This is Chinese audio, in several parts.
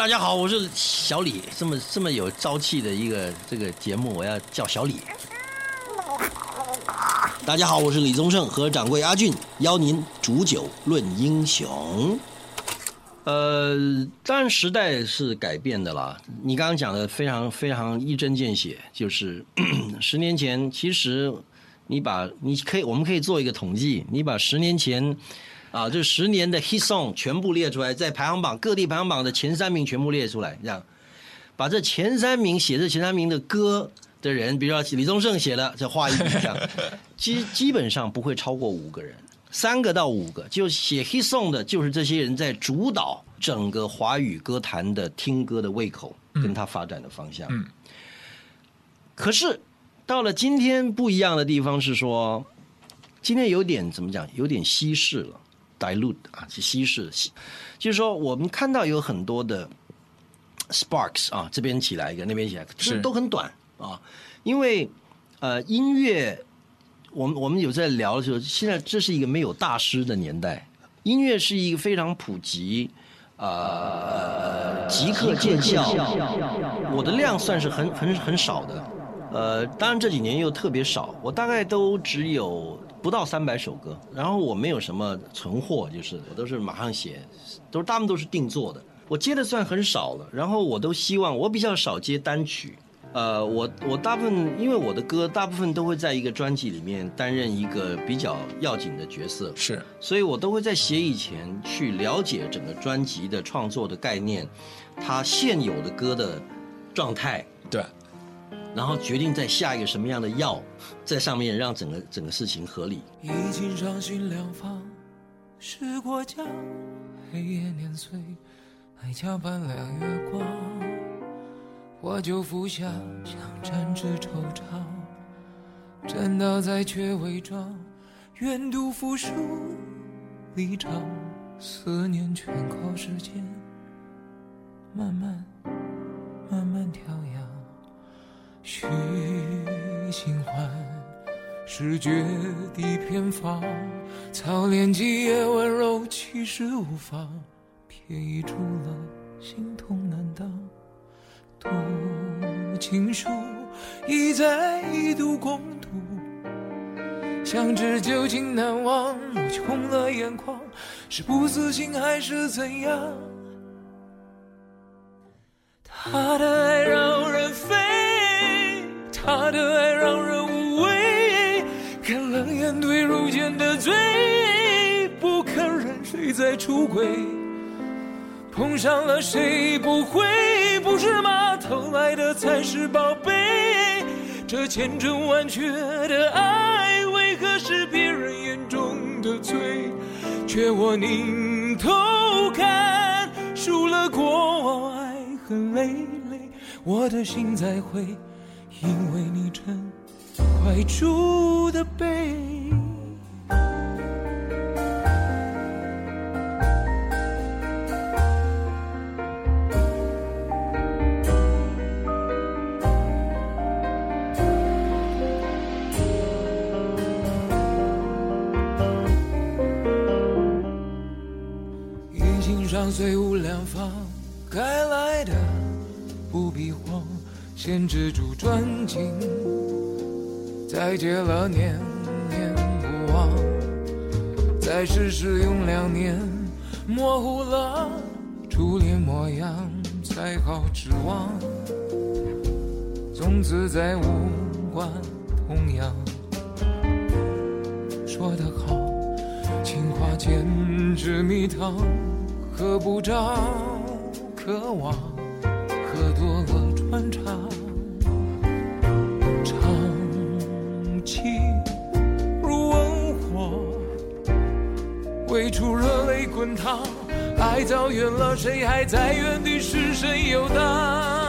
大家好，我是小李，这么这么有朝气的一个这个节目，我要叫小李。大家好，我是李宗盛和掌柜阿俊，邀您煮酒论英雄。呃，当然时代是改变的啦。你刚刚讲的非常非常一针见血，就是 十年前，其实你把你可以，我们可以做一个统计，你把十年前啊，这十年的 hit song 全部列出来，在排行榜各地排行榜的前三名全部列出来，这样把这前三名写这前三名的歌的人，比如说李宗盛写的，这画一笔这样，基基本上不会超过五个人。三个到五个，就写 hit song 的，就是这些人在主导整个华语歌坛的听歌的胃口，跟他发展的方向。嗯可是到了今天不一样的地方是说，今天有点怎么讲，有点稀释了，dilute 啊，去稀释，稀就是说我们看到有很多的 sparks 啊，这边起来一个，那边起来，是都都很短啊，因为呃音乐。我们我们有在聊的时候，现在这是一个没有大师的年代，音乐是一个非常普及，呃，即刻见效。我的量算是很很很少的，呃，当然这几年又特别少，我大概都只有不到三百首歌，然后我没有什么存货，就是我都是马上写，都是他们都是定做的，我接的算很少了，然后我都希望我比较少接单曲。呃，我我大部分因为我的歌大部分都会在一个专辑里面担任一个比较要紧的角色，是。所以我都会在写以前去了解整个专辑的创作的概念，它现有的歌的状态，对，然后决定再下一个什么样的药在上面，让整个整个事情合理。已经伤心两方，是过家，黑夜年岁，爱桥伴亮月光。我就服下，想沾纸惆怅，真倒在却伪装，愿赌服输离场，思念全靠时间慢慢慢慢调养，许新欢。是绝地偏方，操练几夜温柔，其实无妨，偏移出了心痛难当。读情书，一再一度共度，想知究竟难忘。我却红了眼眶，是不自信还是怎样？他的出轨。碰上了谁不会？不是吗？偷来的才是宝贝。这千真万确的爱，为何是别人眼中的罪？却我拧头看，输了过往，爱恨累累，我的心在灰，因为你真怀住的悲。虽无两方，该来的不必慌，先止住专情，再结了念念不忘，再试试用两年，模糊了初恋模样，才好指望，从此再无关痛痒。说得好，情话简直蜜糖。喝不着，渴望喝多了穿肠，长情如温火，未出热泪滚烫，爱走远了，谁还在原地失神游荡？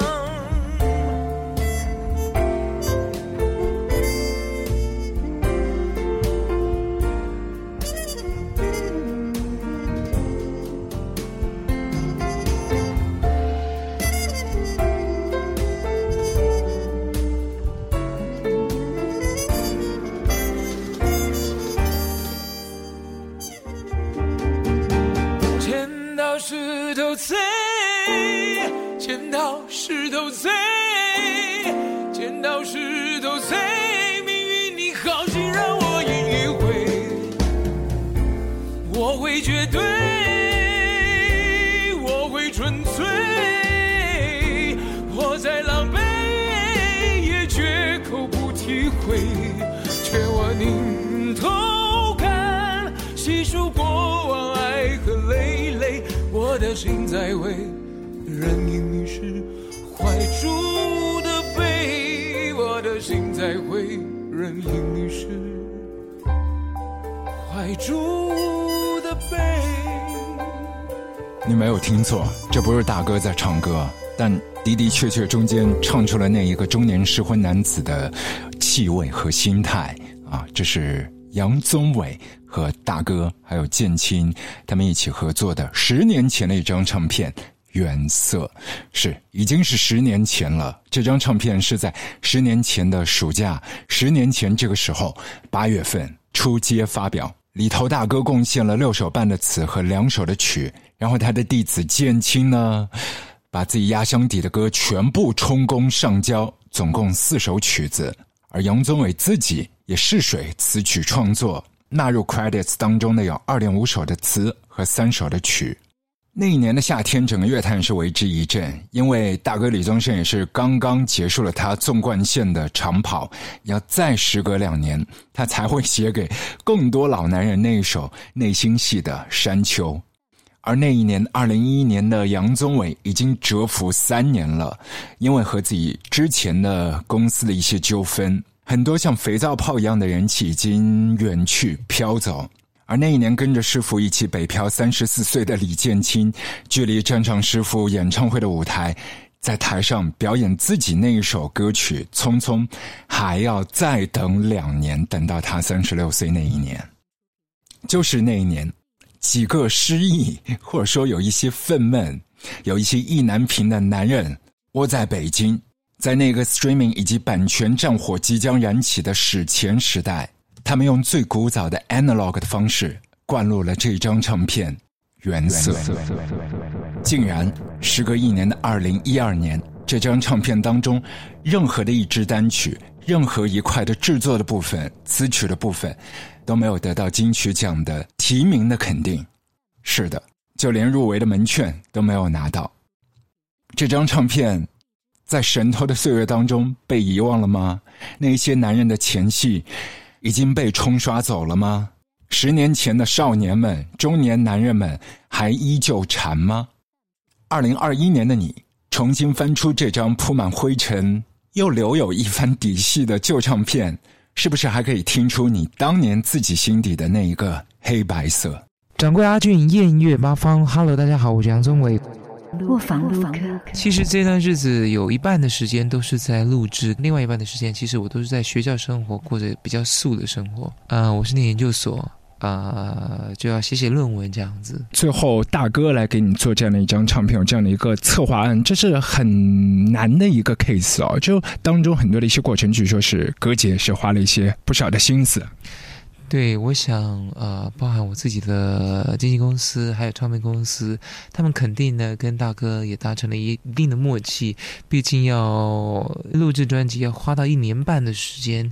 剪刀石头碎，剪刀石头碎，命运你好心让我赢一回，我会绝对，我会纯粹，我再狼狈也绝口不体会，却我宁头看细数过往爱和累累，我的心在为的心在为人因你是怀住的悲。你没有听错，这不是大哥在唱歌，但的的确确中间唱出了那一个中年失婚男子的气味和心态啊！这是杨宗纬和大哥还有建青他们一起合作的十年前的一张唱片《原色》，是已经是十年前了。这张唱片是在十年前的暑假，十年前这个时候八月份出街发表。里头大哥贡献了六首半的词和两首的曲，然后他的弟子建青呢，把自己压箱底的歌全部充公上交，总共四首曲子，而杨宗纬自己也试水词曲创作，纳入 credits 当中的有二点五首的词和三首的曲。那一年的夏天，整个乐坛是为之一振，因为大哥李宗盛也是刚刚结束了他纵贯线的长跑，要再时隔两年，他才会写给更多老男人那一首内心戏的《山丘》。而那一年，二零一一年的杨宗纬已经蛰伏三年了，因为和自己之前的公司的一些纠纷，很多像肥皂泡一样的人气已经远去飘走。而那一年跟着师傅一起北漂三十四岁的李建清，距离站上师傅演唱会的舞台，在台上表演自己那一首歌曲《匆匆》，还要再等两年，等到他三十六岁那一年，就是那一年，几个失意或者说有一些愤懑、有一些意难平的男人窝在北京，在那个 streaming 以及版权战火即将燃起的史前时代。他们用最古早的 analog 的方式灌入了这张唱片《原色》，竟然时隔一年的二零一二年，这张唱片当中任何的一支单曲、任何一块的制作的部分、词曲的部分都没有得到金曲奖的提名的肯定。是的，就连入围的门券都没有拿到。这张唱片在神偷的岁月当中被遗忘了吗？那些男人的前戏。已经被冲刷走了吗？十年前的少年们、中年男人们还依旧馋吗？二零二一年的你重新翻出这张铺满灰尘又留有一番底细的旧唱片，是不是还可以听出你当年自己心底的那一个黑白色？掌柜阿俊，艳月八方，Hello，大家好，我是杨宗纬。卧房录客。其实这段日子有一半的时间都是在录制，另外一半的时间其实我都是在学校生活，过着比较素的生活。啊，我是念研究所，啊，就要写写论文这样子。最后大哥来给你做这样的一张唱片，有这样的一个策划案，这是很难的一个 case 哦。就当中很多的一些过程，据说是哥姐是花了一些不少的心思。对，我想，呃，包含我自己的经纪公司，还有唱片公司，他们肯定呢跟大哥也达成了一定的默契。毕竟要录制专辑，要花到一年半的时间。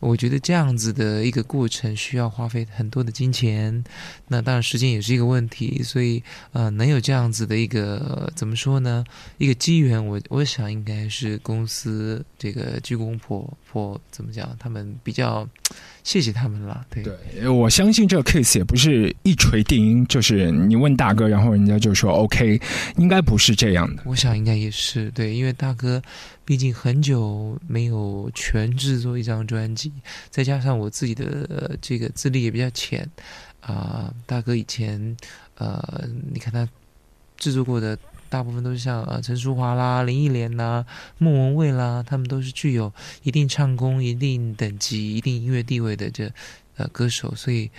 我觉得这样子的一个过程需要花费很多的金钱，那当然时间也是一个问题，所以呃，能有这样子的一个怎么说呢？一个机缘，我我想应该是公司这个鞠躬婆婆怎么讲，他们比较谢谢他们了。对，对我相信这个 case 也不是一锤定音，就是你问大哥，然后人家就说 OK，应该不是这样的。我想应该也是对，因为大哥。毕竟很久没有全制作一张专辑，再加上我自己的这个资历也比较浅，啊，大哥以前，呃，你看他制作过的大部分都是像啊陈淑桦啦、林忆莲啦、莫文蔚啦，他们都是具有一定唱功、一定等级、一定音乐地位的这呃歌手，所以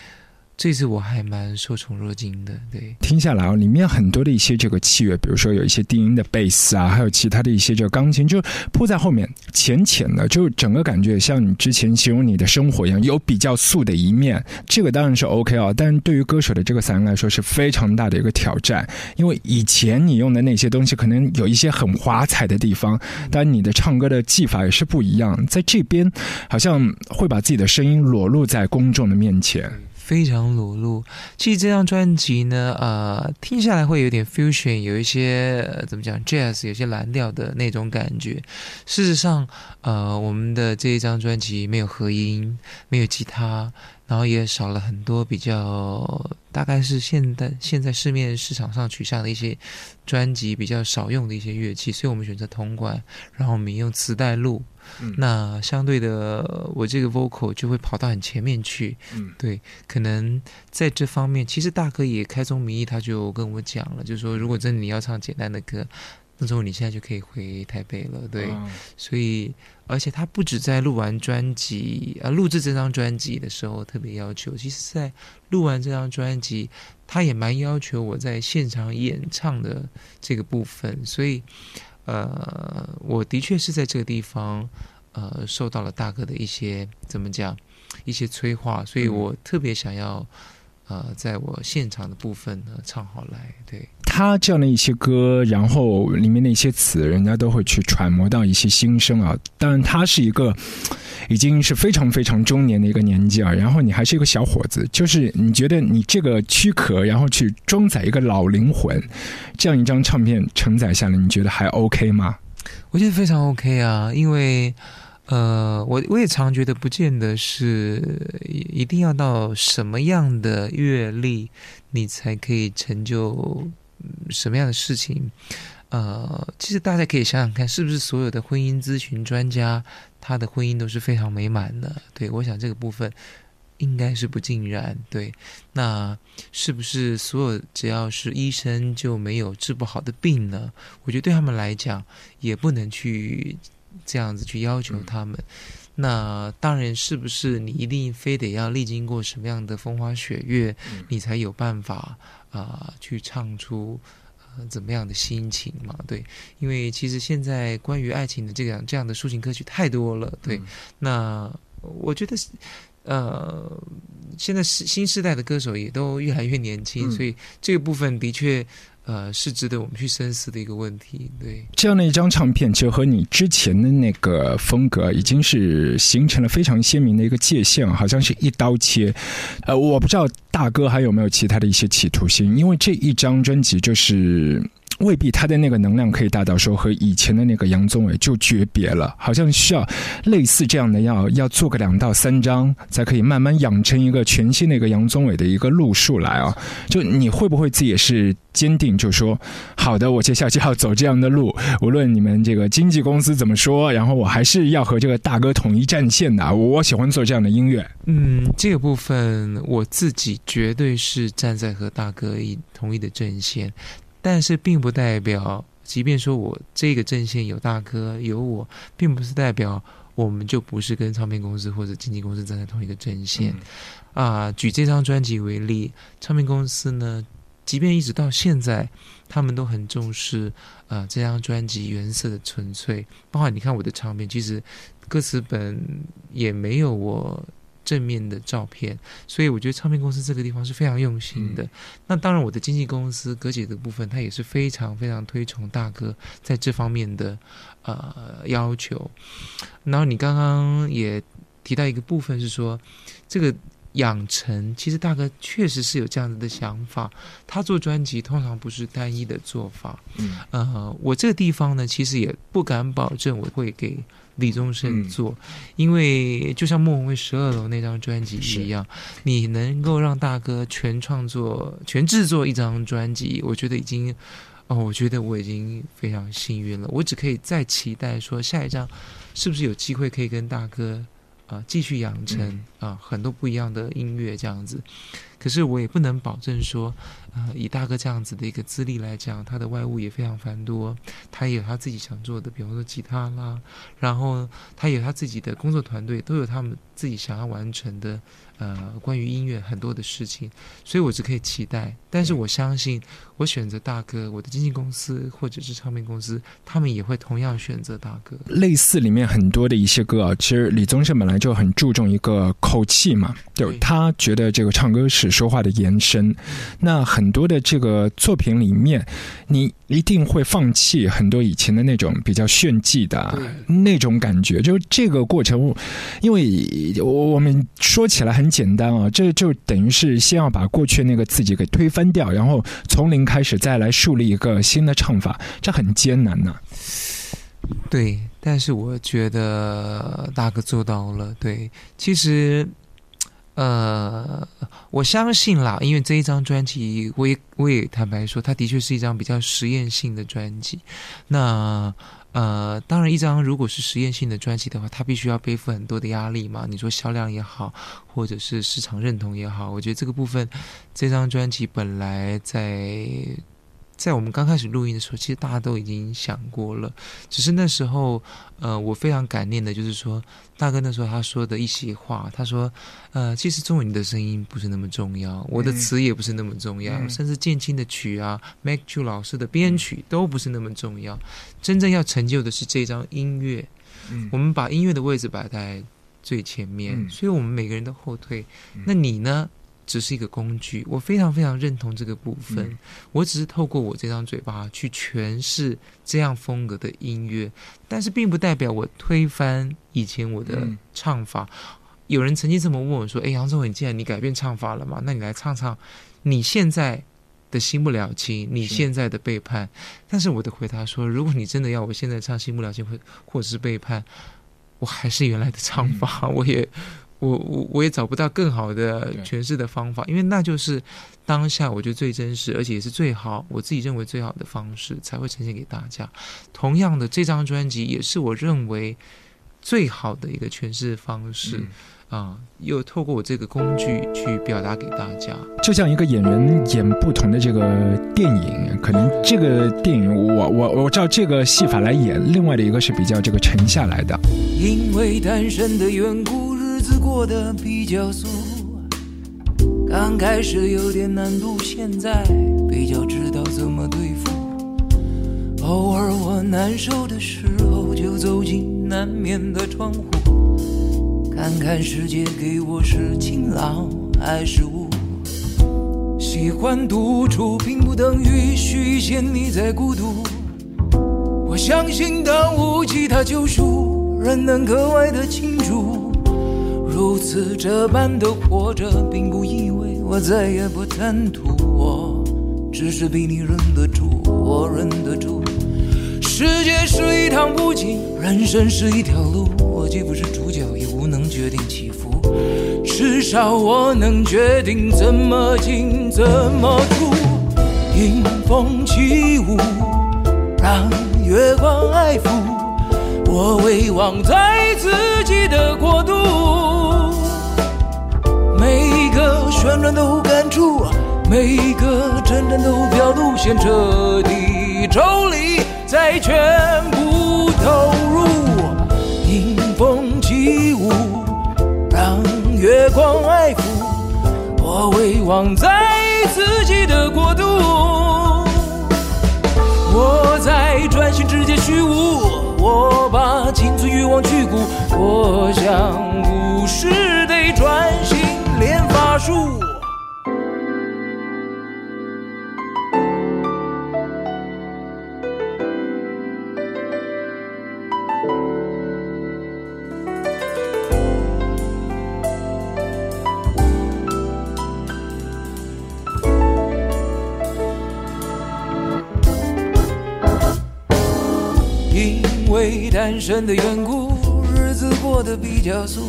这次我还蛮受宠若惊的。对，听下来哦，里面很多的一些这个器乐，比如说有一些低音的贝斯啊，还有其他的一些这个钢琴，就铺在后面，浅浅的，就整个感觉像你之前形容你的生活一样，有比较素的一面。这个当然是 OK 啊，但是对于歌手的这个嗓音来说是非常大的一个挑战，因为以前你用的那些东西可能有一些很华彩的地方，但你的唱歌的技法也是不一样，在这边好像会把自己的声音裸露在公众的面前。非常裸露。其实这张专辑呢，呃，听下来会有点 fusion，有一些、呃、怎么讲 jazz，有些蓝调的那种感觉。事实上，呃，我们的这一张专辑没有合音，没有吉他，然后也少了很多比较，大概是现代现在市面市场上取向的一些专辑比较少用的一些乐器，所以我们选择铜管，然后我们用磁带录。嗯那相对的，我这个 vocal 就会跑到很前面去。嗯对，可能在这方面，其实大哥也开宗明义，他就跟我讲了，就是说，如果真的你要唱简单的歌，那时候你现在就可以回台北了。对，嗯所以而且他不止在录完专辑，呃，录制这张专辑的时候特别要求，其实在录完这张专辑，他也蛮要求我在现场演唱的这个部分，所以，呃，我的确是在这个地方，呃，受到了大哥的一些怎么讲，一些催化，所以我特别想要，呃，在我现场的部分呢唱好来，对。他这样的一些歌，然后里面的一些词，人家都会去揣摩到一些心声啊。当然，他是一个已经是非常非常中年的一个年纪啊，然后你还是一个小伙子，就是你觉得你这个躯壳，然后去装载一个老灵魂，这样一张唱片承载下来，你觉得还 OK 吗？我觉得非常 OK 啊，因为呃，我我也常觉得，不见得是一定要到什么样的阅历，你才可以成就什么样的事情。呃，其实大家可以想想看，是不是所有的婚姻咨询专家，他的婚姻都是非常美满的？对我想这个部分应该是不尽然。对，那是不是所有只要是医生就没有治不好的病呢？我觉得对他们来讲，也不能去这样子去要求他们。那当然，是不是你一定非得要历经过什么样的风花雪月，你才有办法啊、去唱出呃怎么样的心情嘛？对，因为其实现在关于爱情的这样这样的抒情歌曲太多了。对，那我觉得是呃，现在新新时代的歌手也都越来越年轻，嗯所以这个部分的确呃是值得我们去深思的一个问题。对，这样的一张唱片，就和你之前的那个风格已经是形成了非常鲜明的一个界限，好像是一刀切。呃，我不知道大哥还有没有其他的一些企图心，因为这一张专辑就是。未必他的那个能量可以大到说和以前的那个杨宗纬就诀别了，好像需要类似这样的要要做个两到三张，才可以慢慢养成一个全新的一个杨宗纬的一个路数来啊。就你会不会自己也是坚定，就说好的，我接下来就要走这样的路，无论你们这个经纪公司怎么说，然后我还是要和这个大哥统一战线的。我我喜欢做这样的音乐。嗯，这个部分我自己绝对是站在和大哥一同一的阵线，但是并不代表，即便说我这个阵线有大哥有我，并不是代表我们就不是跟唱片公司或者经纪公司站在同一个阵线。啊、举这张专辑为例，唱片公司呢，即便一直到现在，他们都很重视啊、这张专辑原色的纯粹。包括你看我的唱片，其实歌词本也没有我正面的照片，所以我觉得唱片公司这个地方是非常用心的。那当然，我的经纪公司葛姐的部分，她也是非常非常推崇大哥在这方面的呃要求。然后你刚刚也提到一个部分是说，这个养成其实大哥确实是有这样子的想法。他做专辑通常不是单一的做法，嗯呃，我这个地方呢，其实也不敢保证我会给李宗盛嗯做，因为就像莫文蔚《十二楼》那张专辑一样，你能够让大哥全创作、全制作一张专辑，我觉得已经。哦，我觉得我已经非常幸运了。我只可以再期待说，下一张是不是有机会可以跟大哥啊、继续养成啊、很多不一样的音乐这样子。可是我也不能保证说，呃，以大哥这样子的一个资历来讲，他的外务也非常繁多，他也有他自己想做的，比方说吉他啦，然后他有他自己的工作团队，都有他们自己想要完成的。呃，关于音乐很多的事情，所以我只可以期待。但是我相信，我选择大哥，我的经纪公司或者是唱片公司，他们也会同样选择大哥。类似里面很多的一些歌啊，其实李宗盛本来就很注重一个口气嘛，就他觉得这个唱歌是说话的延伸。那很多的这个作品里面，你一定会放弃很多以前的那种比较炫技的那种感觉。就是这个过程，因为我们说起来很。简单啊，这就等于是先要把过去那个自己给推翻掉，然后从零开始再来树立一个新的唱法，这很艰难呐。对，但是我觉得大哥做到了。对，其实，呃，我相信啦，因为这一张专辑，我也我也坦白说，它的确是一张比较实验性的专辑。那。呃，当然，一张如果是实验性的专辑的话，它必须要背负很多的压力嘛。你说销量也好，或者是市场认同也好，我觉得这个部分，这张专辑本来在。在我们刚开始录音的时候，其实大家都已经想过了，只是那时候，呃，我非常感念的，就是说，大哥那时候他说的一席话，他说，呃，其实中文的声音不是那么重要，我的词也不是那么重要，甚至建青的曲啊，Mac Ju 老师的编曲都不是那么重要，真正要成就的是这张音乐，我们把音乐的位置摆在最前面，所以我们每个人都后退，那你呢？只是一个工具，我非常非常认同这个部分。我只是透过我这张嘴巴去诠释这样风格的音乐，但是并不代表我推翻以前我的唱法。有人曾经这么问我说：“哎，杨宗纬，既然你改变唱法了嘛，那你来唱唱你现在的新不了情，你现在的背叛。”但是我的回答说：“如果你真的要我现在唱新不了情，或或者是背叛，我还是原来的唱法，我也。”我我我也找不到更好的诠释的方法，因为那就是当下我觉得最真实，而且也是最好，我自己认为最好的方式才会呈现给大家。同样的，这张专辑也是我认为最好的一个诠释方式啊，又透过我这个工具去表达给大家。就像一个演员演不同的这个电影，可能这个电影我我我照这个戏法来演，另外的一个是比较这个沉下来的。因为单身的缘故。日子过得比较俗，刚开始有点难度，现在比较知道怎么对付。偶尔我难受的时候，就走进南面的窗户，看看世界给我是晴朗还是雾。喜欢独处，并不等于虚显你在孤独。我相信当无吉他救赎，仍能格外的清楚。如此这般的活着，并不意味我再也不贪图。我只是比你忍得住，我忍得住。世界是一趟不景，人生是一条路。我既不是主角，也无能决定起伏。至少我能决定怎么进，怎么出。迎风起舞，让月光爱抚。我未忘在自己的国度。每个真正都表露先彻底抽离，再全部投入。迎风起舞，让月光爱抚，我未忘在自己的国度。我在专心直接虚无，我把青春欲望去骨，我想不是得专心。练法术。身的缘故，日子过得比较俗。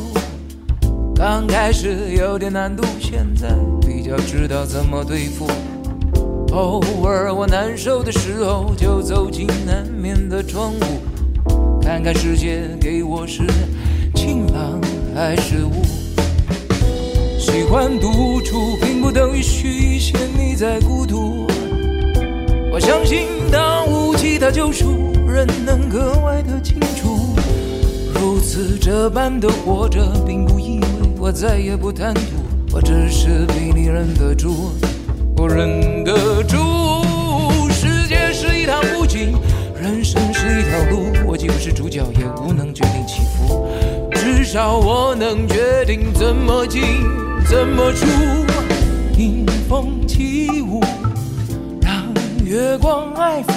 刚开始有点难度，现在比较知道怎么对付。偶尔我难受的时候，就走进南面的窗户，看看世界给我是晴朗还是雾。喜欢独处，并不等于虚线你在孤独。我相信，当无其他救赎，人能格外的清楚。如此这般的活着，并不意味我再也不贪图，我只是比你忍得住，我忍得住。世界是一趟布景，人生是一条路，我既不是主角，也无能决定起伏，至少我能决定怎么进，怎么出。迎风起舞。月光爱抚，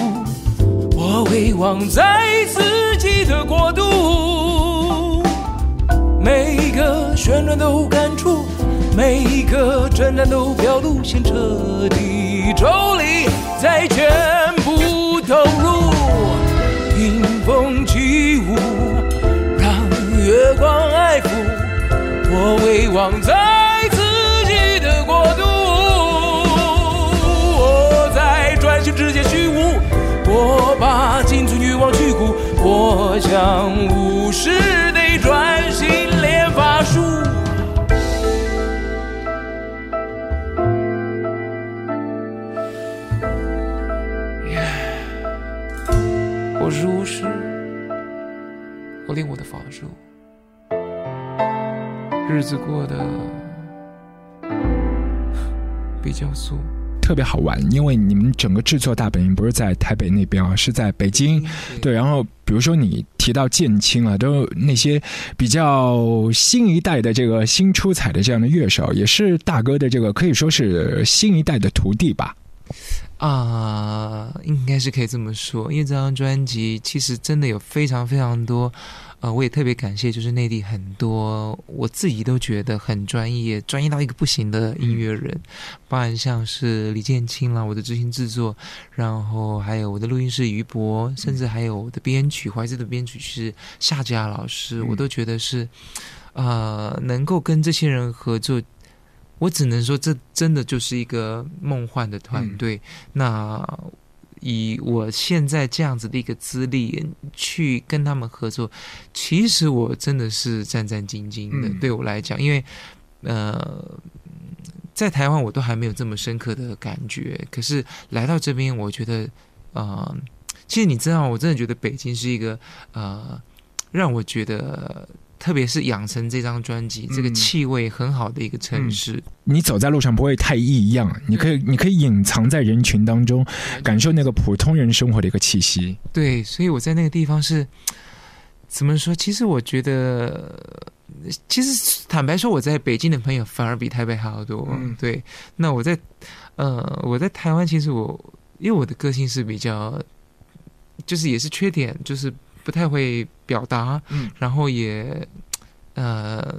我回望在自己的国度，每一个旋转都感触，每一个震颤都表露，先彻底抽离，再全部投入。迎风起舞，让月光爱抚，我回望在。把金樽欲望去骨，我将无视内专心练法术。我是巫师，我练我的法术，日子过得比较素。特别好玩，因为你们整个制作大本营不是在台北那边啊，是在北京。对，然后比如说你提到建青啊，都那些比较新一代的这个新出彩的这样的乐手，也是大哥的这个可以说是新一代的徒弟吧。啊，应该是可以这么说，因为这张专辑其实真的有非常非常多。呃，我也特别感谢，就是内地很多我自己都觉得很专业、专业到一个不行的音乐人，包含像是李建清啦，我的执行制作，然后还有我的录音师于博，甚至还有我的编曲，怀志的编曲是夏佳老师，我都觉得是，呃，能够跟这些人合作，我只能说这真的就是一个梦幻的团队。那。以我现在这样子的一个资历去跟他们合作，其实我真的是战战兢兢的。对我来讲，因为呃，在台湾我都还没有这么深刻的感觉，可是来到这边，我觉得呃，其实你知道，我真的觉得北京是一个呃，让我觉得。特别是养成这张专辑，这个气味很好的一个城市。你走在路上不会太异样，你可以你可以隐藏在人群当中，感受那个普通人生活的一个气息。对，所以我在那个地方是怎么说？其实我觉得，其实坦白说，我在北京的朋友反而比台北还要多。嗯对，那我在呃，我在台湾，其实我因为我的个性是比较，就是也是缺点，就是。不太会表达，嗯，然后也，呃，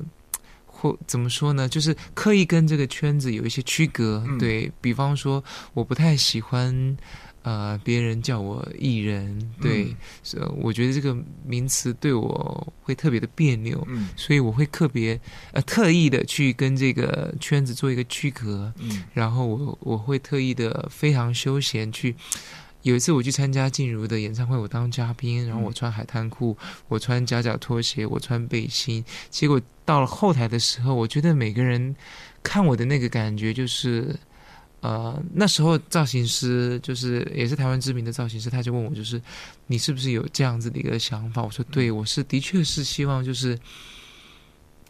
或怎么说呢？就是刻意跟这个圈子有一些区隔。对比方说，我不太喜欢，呃，别人叫我艺人，对，我觉得这个名词对我会特别的别扭，嗯，所以我会特别呃特意的去跟这个圈子做一个区隔，嗯，然后我我会特意的非常休闲去。有一次我去参加静茹的演唱会，我当嘉宾，然后我穿海滩裤，我穿夹脚拖鞋，我穿背心。结果到了后台的时候，我觉得每个人看我的那个感觉就是，呃，那时候造型师就是也是台湾知名的造型师，他就问我，就是你是不是有这样子的一个想法？我说对，我是的确是希望就是，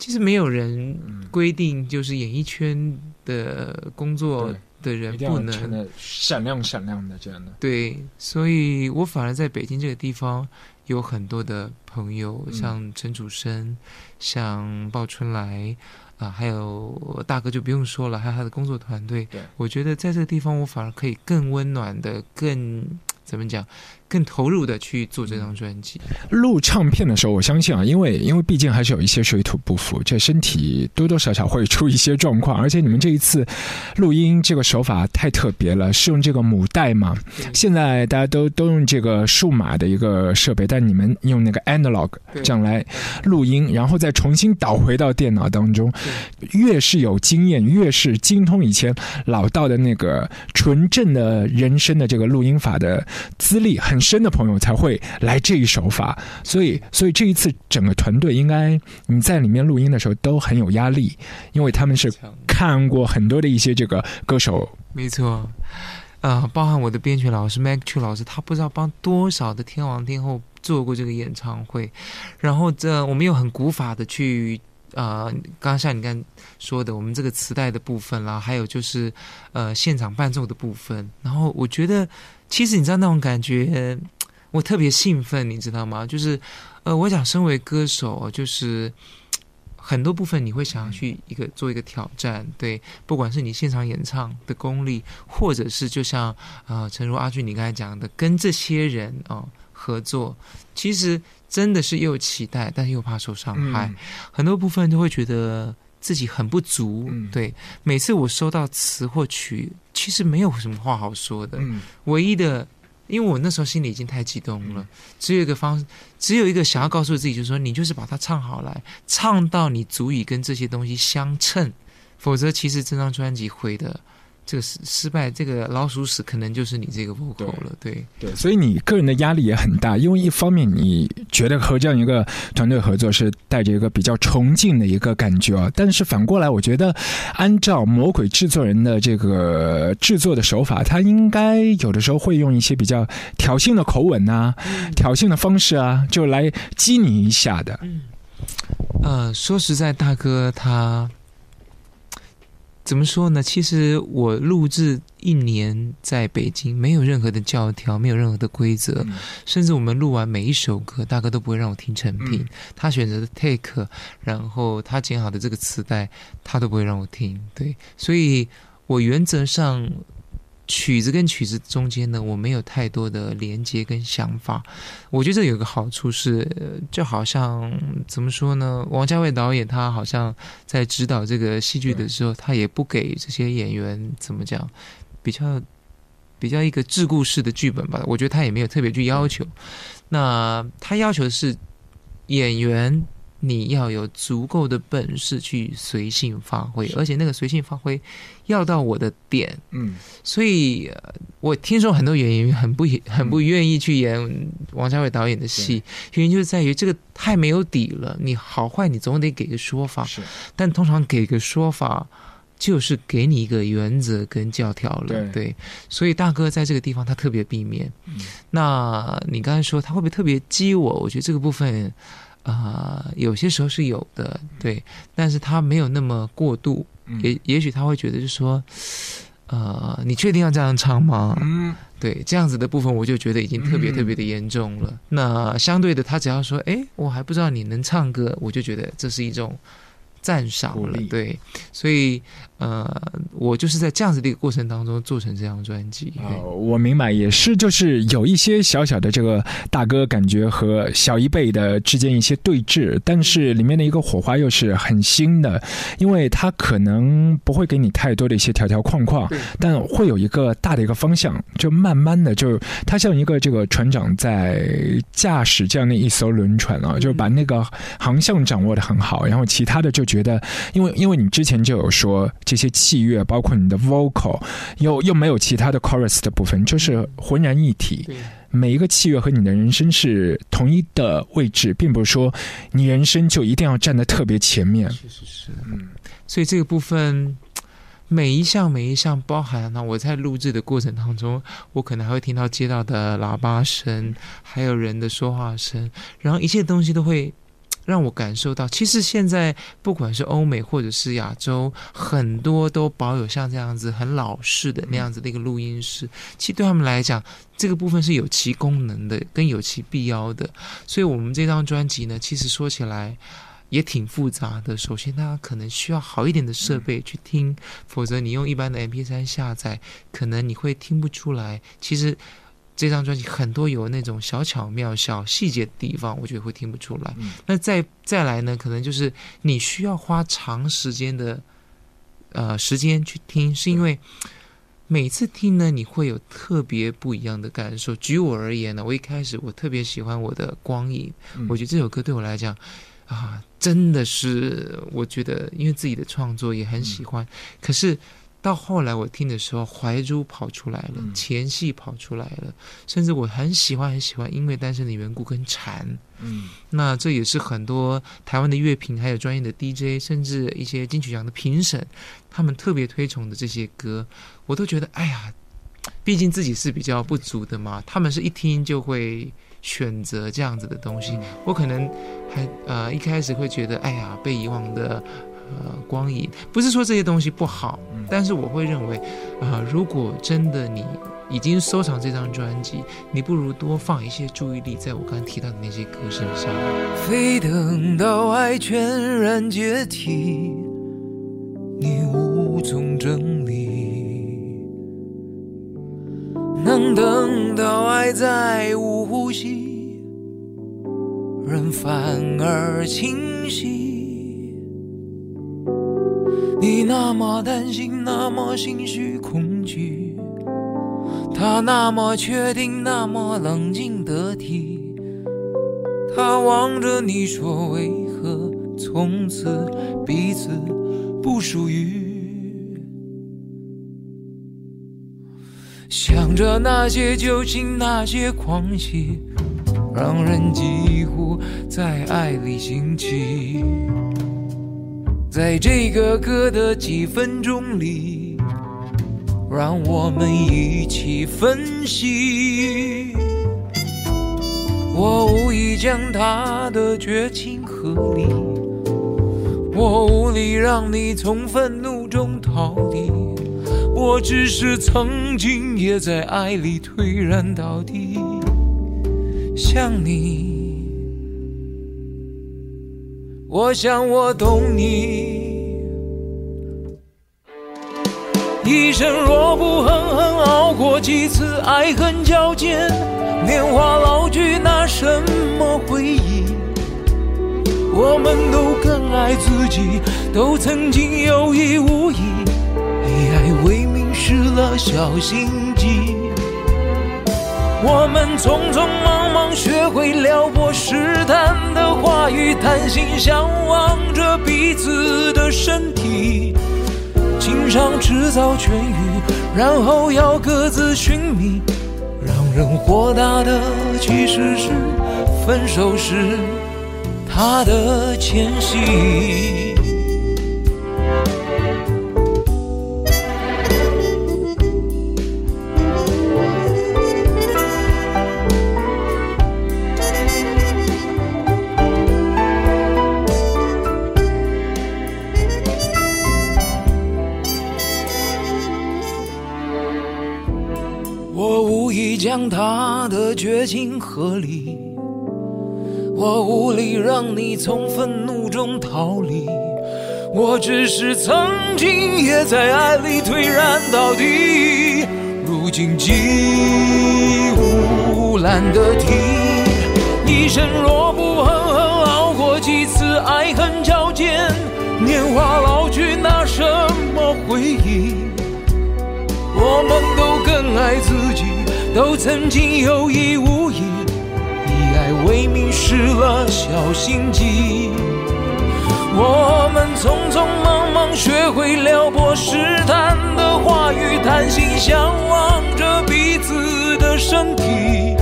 其实没有人规定就是演艺圈的工作。的人不能闪亮闪亮的这样的对，所以我反而在北京这个地方有很多的朋友，像陈楚生，像鲍春来啊，还有大哥就不用说了，还有他的工作团队。对，我觉得在这个地方我反而可以更温暖的，更怎么讲？更投入的去做这张专辑。录唱片的时候，我相信啊，因为因为毕竟还是有一些水土不服，这身体多多少少会出一些状况。而且你们这一次录音这个手法太特别了，是用这个母带嘛？现在大家都都用这个数码的一个设备，但你们用那个 analog 这样来录音，然后再重新导回到电脑当中。越是有经验，越是精通以前老道的那个纯正的人声的这个录音法的资历很。深的朋友才会来这一手法，所以，所以这一次整个团队应该你在里面录音的时候都很有压力，因为他们是看过很多的一些这个歌手，没错，啊，包含我的编曲老师 Mac Chu 老师，他不知道帮多少的天王天后做过这个演唱会，然后这我们又很古法的去。呃，刚刚像你刚说的，我们这个磁带的部分啦，还有就是呃现场伴奏的部分，然后我觉得，其实你知道那种感觉，我特别兴奋，你知道吗？就是呃，我想身为歌手，就是很多部分你会想要去一个做一个挑战，对，不管是你现场演唱的功力，或者是就像啊，诚如阿俊你刚才讲的，跟这些人啊合作，其实。真的是又期待，但是又怕受伤害，很多部分都会觉得自己很不足。对，每次我收到词或曲，其实没有什么话好说的。唯一的，因为我那时候心里已经太激动了，只有一个方，只有一个想要告诉自己，就是说，你就是把它唱好来，唱到你足以跟这些东西相称，否则其实这张专辑毁的。这个失失败，这个老鼠屎可能就是你这个 vocal 了，对对，所以你个人的压力也很大，因为一方面你觉得和这样一个团队合作是带着一个比较崇敬的一个感觉，但是反过来，我觉得按照魔鬼制作人的这个制作的手法，他应该有的时候会用一些比较挑衅的口吻啊，挑衅的方式啊，就来激你一下的。嗯，呃，说实在，大哥他。怎么说呢？其实我录制一年在北京，没有任何的教条，没有任何的规则，甚至我们录完每一首歌，大哥都不会让我听成品。他选择的 take，然后他剪好的这个磁带，他都不会让我听。对，所以我原则上。曲子跟曲子中间呢，我没有太多的连接跟想法。我觉得这有个好处是，就好像怎么说呢？王家卫导演他好像在指导这个戏剧的时候，他也不给这些演员怎么讲，比较比较一个桎梏式的剧本吧。我觉得他也没有特别去要求。那他要求的是演员。你要有足够的本事去随性发挥，而且那个随性发挥要到我的点。嗯，所以我听说很多演员很不很不愿意去演王家卫导演的戏，原因就是在于这个太没有底了。你好坏你总得给个说法，是，但通常给个说法就是给你一个原则跟教条了。对，所以大哥在这个地方他特别避免。那你刚才说他会不会特别激我？我觉得这个部分。啊，有些时候是有的，对，但是他没有那么过度，也也许他会觉得，就是说，呃，你确定要这样唱吗？嗯，对，这样子的部分，我就觉得已经特别特别的严重了。那相对的，他只要说，哎，我还不知道你能唱歌，我就觉得这是一种赞赏了，对，所以。呃，我就是在这样子的一个过程当中做成这张专辑。哦，我明白，也是就是有一些小小的这个大哥感觉和小一辈的之间一些对峙，但是里面的一个火花又是很新的，因为他可能不会给你太多的一些条条框框，但会有一个大的一个方向，就慢慢的就他像一个这个船长在驾驶这样的一艘轮船啊，就把那个航向掌握的很好，然后其他的就觉得，因为因为你之前就有说。这些器乐，包括你的 vocal，又又没有其他的 chorus 的部分，就是浑然一体。每一个器乐和你的人生是同一的位置，并不是说你人生就一定要站在特别前面。确实是，嗯。所以这个部分，每一项每一项包含呢，我在录制的过程当中，我可能还会听到街道的喇叭声，还有人的说话声，然后一切东西都会。让我感受到，其实现在不管是欧美或者是亚洲，很多都保有像这样子很老式的那样子的一个录音室。其实对他们来讲，这个部分是有其功能的，跟有其必要的。所以，我们这张专辑呢，其实说起来也挺复杂的。首先，它可能需要好一点的设备去听，否则你用一般的 MP3 下载，可能你会听不出来。其实。这张专辑很多有那种小巧妙、小细节的地方，我觉得会听不出来。那再再来呢，可能就是你需要花长时间的呃时间去听，是因为每次听呢，你会有特别不一样的感受。举我而言呢，我一开始我特别喜欢我的《光影》，我觉得这首歌对我来讲啊，真的是我觉得因为自己的创作也很喜欢，可是。到后来我听的时候，怀珠跑出来了，前戏跑出来了，甚至我很喜欢很喜欢因为单身的缘故跟蝉，嗯，那这也是很多台湾的乐评，还有专业的 DJ，甚至一些金曲奖的评审，他们特别推崇的这些歌，我都觉得，哎呀，毕竟自己是比较不足的嘛，他们是一听就会选择这样子的东西，我可能还呃一开始会觉得，哎呀，被遗忘的。呃，光影不是说这些东西不好，但是我会认为，呃，如果真的你已经收藏这张专辑，你不如多放一些注意力在我刚刚提到的那些歌身上。非等到爱全然解体，你无从整理，能等到爱再无呼吸，人反而清晰。你那么担心，那么心虚恐惧，他那么确定，那么冷静得体。他望着你说：“为何从此彼此不属于？”想着那些旧情，那些狂喜，让人几乎在爱里兴起。在这个歌的几分钟里，让我们一起分析。我无意将他的绝情合理，我无力让你从愤怒中逃离。我只是曾经也在爱里颓然到底，像你。我想我懂你，一生若不狠狠熬过几次爱恨交煎，年华老去，拿什么回忆？我们都更爱自己，都曾经有意无意，以爱为名失了小心。我们匆匆忙忙学会撩拨试探的话语，贪心相望着彼此的身体，情伤迟早痊愈，然后要各自寻觅。让人豁达的其实是分手时他的前夕。将他的绝情合理，我无力让你从愤怒中逃离。我只是曾经也在爱里颓然到底，如今几乎懒得提。一生若不狠狠熬过几次爱恨交煎，年华老去，拿什么回忆？我们都更爱自己。都曾经有意无意，以爱为名失了小心机。我们匆匆忙忙学会撩拨试探的话语，贪心相望着彼此的身体，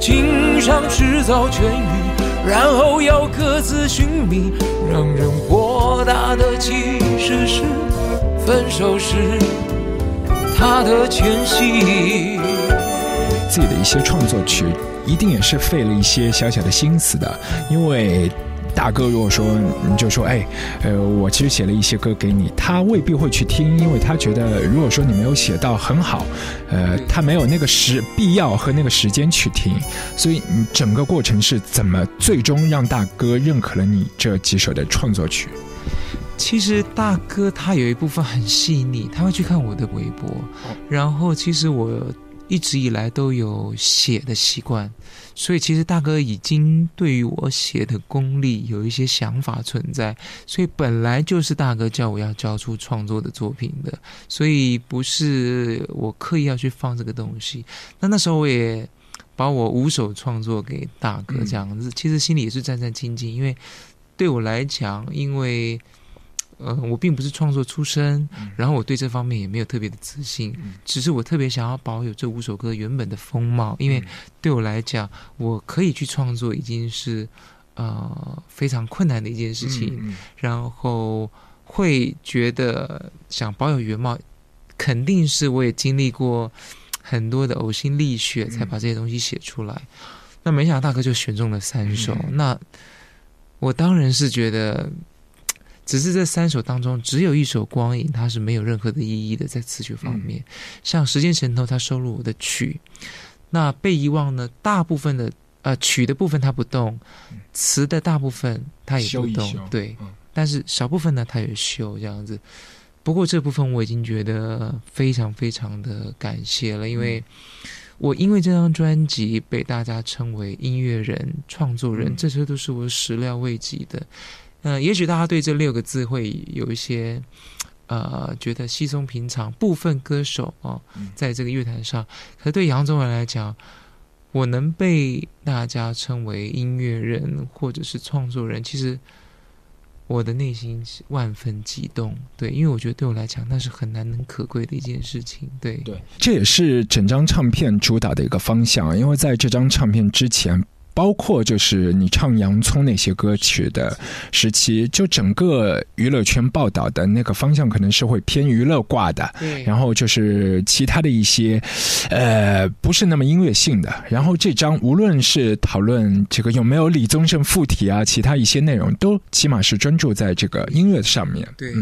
情伤迟早痊愈，然后要各自寻觅。让人豁达的其实是分手时他的前夕。自己的一些创作曲，一定也是费了一些小小的心思的。因为大哥如果说你就说，哎，呃，我其实写了一些歌给你，他未必会去听，因为他觉得如果说你没有写到很好，呃，他没有那个时必要和那个时间去听。所以你整个过程是怎么最终让大哥认可了你这几首的创作曲？其实大哥他有一部分很细腻，他会去看我的微博，然后其实我。一直以来都有写的习惯，所以其实大哥已经对于我写的功力有一些想法存在，所以本来就是大哥叫我要交出创作的作品的，所以不是我刻意要去放这个东西。那那时候我也把我五首创作给大哥这样子，其实心里也是战战兢兢，因为对我来讲，因为呃，我并不是创作出身，然后我对这方面也没有特别的自信，只是我特别想要保有这五首歌原本的风貌，因为对我来讲，我可以去创作已经是呃非常困难的一件事情，然后会觉得想保有原貌，肯定是我也经历过很多的呕心沥血才把这些东西写出来。那没想到大哥就选中了三首，那我当然是觉得。只是这三首当中，只有一首《光影》，它是没有任何的意义的，在词曲方面。像《时间神偷》，它收录我的曲；那被遗忘呢，大部分的呃曲的部分它不动，词的大部分它也不动，对。但是少部分呢，它也修这样子。不过这部分我已经觉得非常非常的感谢了，因为我因为这张专辑被大家称为音乐人、创作人，这些都是我始料未及的。嗯，也许大家对这六个字会有一些，呃，觉得稀松平常。部分歌手哦，在这个乐坛上，可是对杨宗纬来讲，我能被大家称为音乐人或者是创作人，其实我的内心是万分激动。对，因为我觉得对我来讲，那是很难能可贵的一件事情。对，对，这也是整张唱片主打的一个方向。因为在这张唱片之前。包括就是你唱《洋葱》那些歌曲的时期，就整个娱乐圈报道的那个方向可能是会偏娱乐挂的，然后就是其他的一些，呃，不是那么音乐性的。然后这张无论是讨论这个有没有李宗盛附体啊，其他一些内容，都起码是专注在这个音乐上面。对。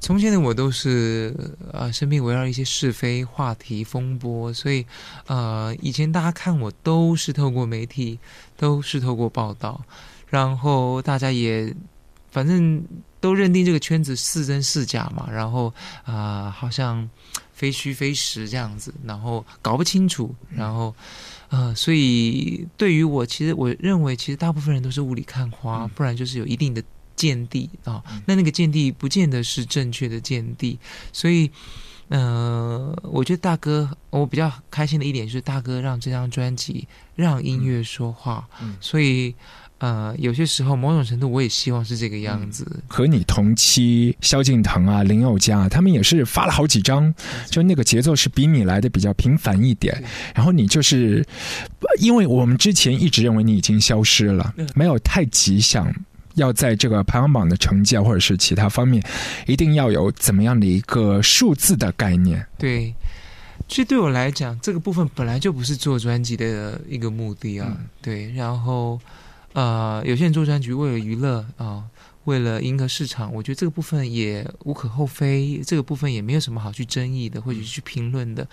从前的我都是呃，身边围绕一些是非话题风波，所以呃，以前大家看我都是透过媒体，都是透过报道，然后大家也反正都认定这个圈子是真是假嘛，然后啊，好像非虚非实这样子，然后搞不清楚，然后呃，所以对于我，其实我认为，其实大部分人都是雾里看花，不然就是有一定的。见地啊，那那个见地不见得是正确的见地，所以，呃，我觉得大哥，我比较开心的一点就是大哥让这张专辑让音乐说话，所以，呃，有些时候某种程度我也希望是这个样子。和你同期萧敬腾啊、林宥嘉，啊他们也是发了好几张，就那个节奏是比你来的比较频繁一点，然后你就是，因为我们之前一直认为你已经消失了，没有太吉祥。要在这个排行榜的成绩啊，或者是其他方面，一定要有怎么样的一个数字的概念？对，其实对我来讲，这个部分本来就不是做专辑的一个目的啊。对，然后呃，有些人做专辑为了娱乐啊，为了迎合市场，我觉得这个部分也无可厚非，这个部分也没有什么好去争议的，或者去评论的。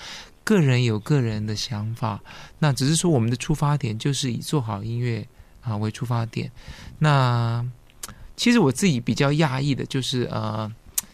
个人有个人的想法，那只是说我们的出发点就是以做好音乐。啊，为出发点。那其实我自己比较讶异的就是，呃，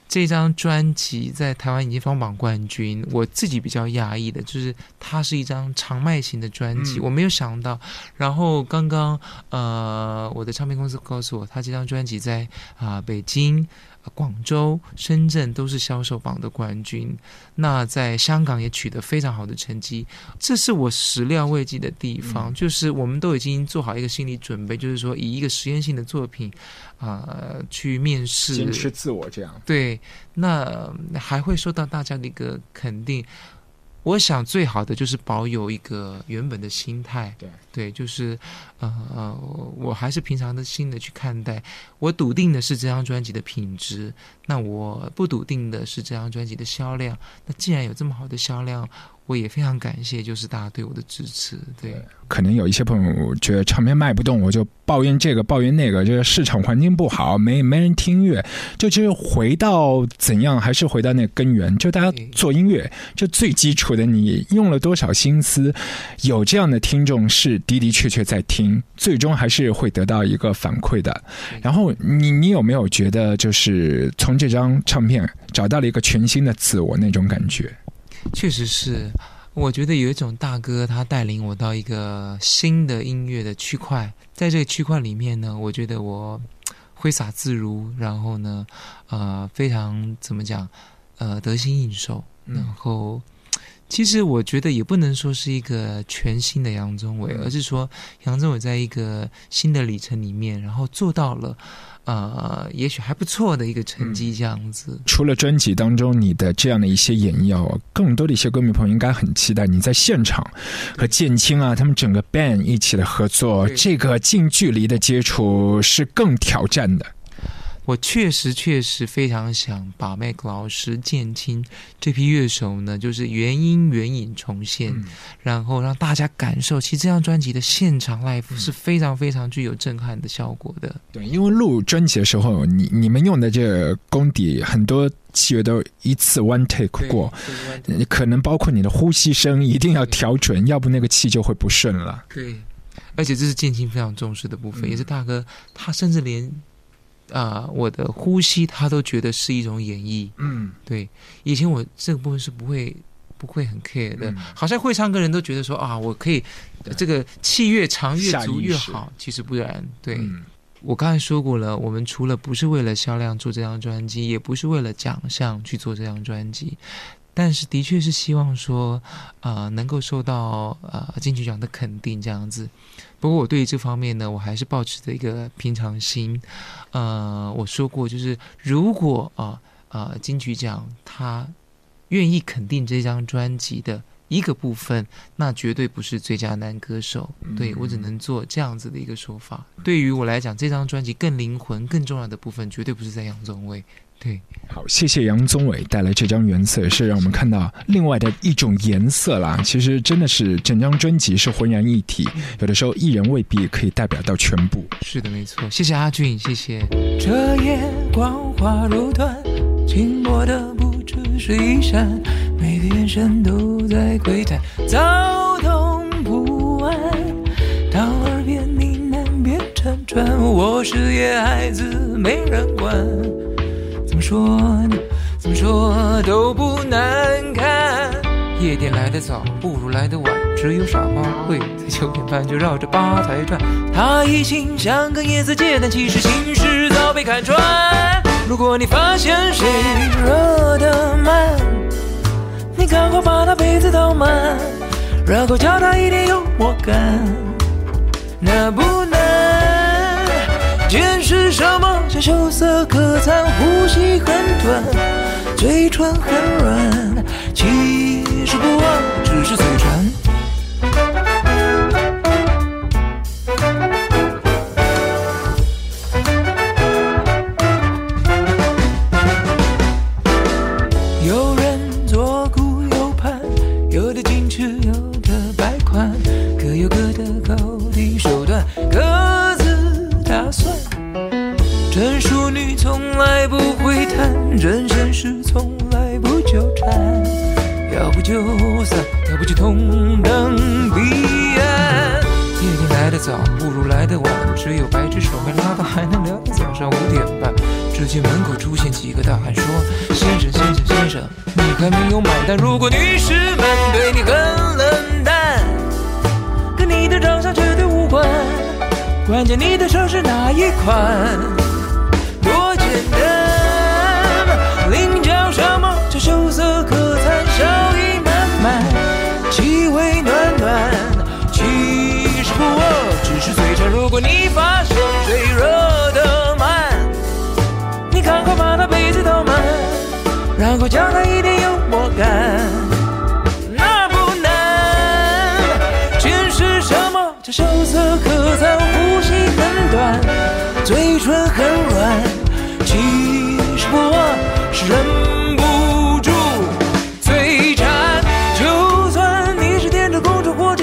这张专辑在台湾已经放榜冠军。我自己比较讶异的就是，它是一张长卖型的专辑，我没有想到。然后刚刚，呃，我的唱片公司告诉我，他这张专辑在啊北京。广州、深圳都是销售榜的冠军，那在香港也取得非常好的成绩，这是我始料未及的地方。就是我们都已经做好一个心理准备，就是说以一个实验性的作品，啊，去面试，坚持自我这样。对，那还会受到大家的一个肯定。我想最好的就是保有一个原本的心态，对对，就是呃呃，我还是平常的心的去看待。我笃定的是这张专辑的品质，那我不笃定的是这张专辑的销量。那既然有这么好的销量，我也非常感谢，就是大家对我的支持。对，可能有一些朋友觉得唱片卖不动，我就抱怨这个抱怨那个，就是市场环境不好，没没人听音乐。就其实回到怎样，还是回到那个根源，就大家做音乐，就最基础的，你用了多少心思，有这样的听众是的的确确在听，最终还是会得到一个反馈的。然后你你有没有觉得，就是从这张唱片找到了一个全新的自我那种感觉？确实是，我觉得有一种大哥，他带领我到一个新的音乐的区块，在这个区块里面呢，我觉得我挥洒自如，然后呢，呃，非常怎么讲，呃，得心应手，然后其实我觉得也不能说是一个全新的杨宗纬，而是说杨宗纬在一个新的里程里面，然后做到了，呃，也许还不错的一个成绩这样子。除了专辑当中你的这样的一些演绎哦，更多的一些歌迷朋友应该很期待你在现场和建青啊他们整个 band 一起的合作，这个近距离的接触是更挑战的。我确实确实非常想把 Mac 老师、建青这批乐手呢，就是原音原影重现，然后让大家感受，其实这张专辑的现场 live 是非常非常具有震撼的效果的。对，因为录专辑的时候，你你们用的这个功底，很多器乐都一次 one take 过，可能包括你的呼吸声一定要调准，要不那个气就会不顺了。对，而且这是建青非常重视的部分，也是大哥他甚至连。啊，我的呼吸，他都觉得是一种演绎。嗯，对，以前我这个部分是不会不会很 care 的，好像会唱歌人都觉得说啊，我可以这个气越长越足越好，其实不然。对我刚才说过了，我们除了不是为了销量做这张专辑，也不是为了奖项去做这张专辑。但是，的确是希望说，呃，能够受到呃金曲奖的肯定这样子。不过，我对于这方面呢，我还是保持着一个平常心。呃，我说过，就是如果啊啊金曲奖他愿意肯定这张专辑的一个部分，那绝对不是最佳男歌手。对我只能做这样子的一个说法。对于我来讲，这张专辑更灵魂、更重要的部分，绝对不是在杨宗纬。对，好，谢谢杨宗纬带来这张原色，是让我们看到另外的一种颜色啦。其实真的是整张专辑是浑然一体，有的时候一人未必可以代表到全部。是的，没错。谢谢阿俊，谢谢。这夜光华如缎，经过的不只是衣衫，每个眼神都在窥探，躁动不安。到耳边呢喃变辗转，我是野孩子，没人管。说？怎么说都不难看。夜店来得早，不如来得晚。只有傻瓜会在九点半就绕着吧台转。他一心想跟叶子借，但其实心事早被看穿。如果你发现谁热得慢，你赶快把他杯子倒满，然后教他一点幽默感。那不难。见识什么叫秀色可餐？呼吸很短，嘴唇很软，其实不忘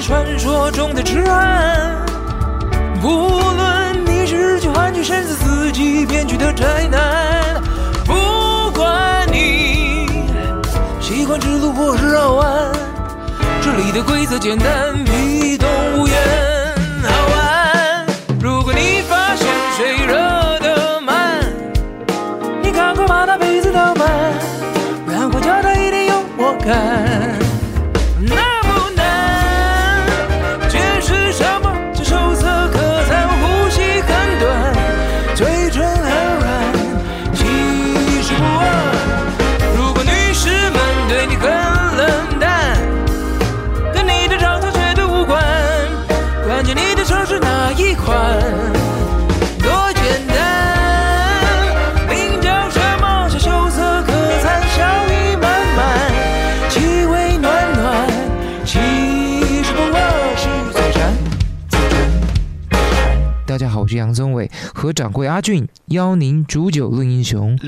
传说中的痴汉，不论你是日剧韩剧甚至自己编剧的宅男，不管你喜欢直路或是绕弯，这里的规则简单，比动物园好玩。如果你发现水热。把那杯子倒满，然后叫他一点幽默感，和掌柜阿俊邀您煮酒论英雄。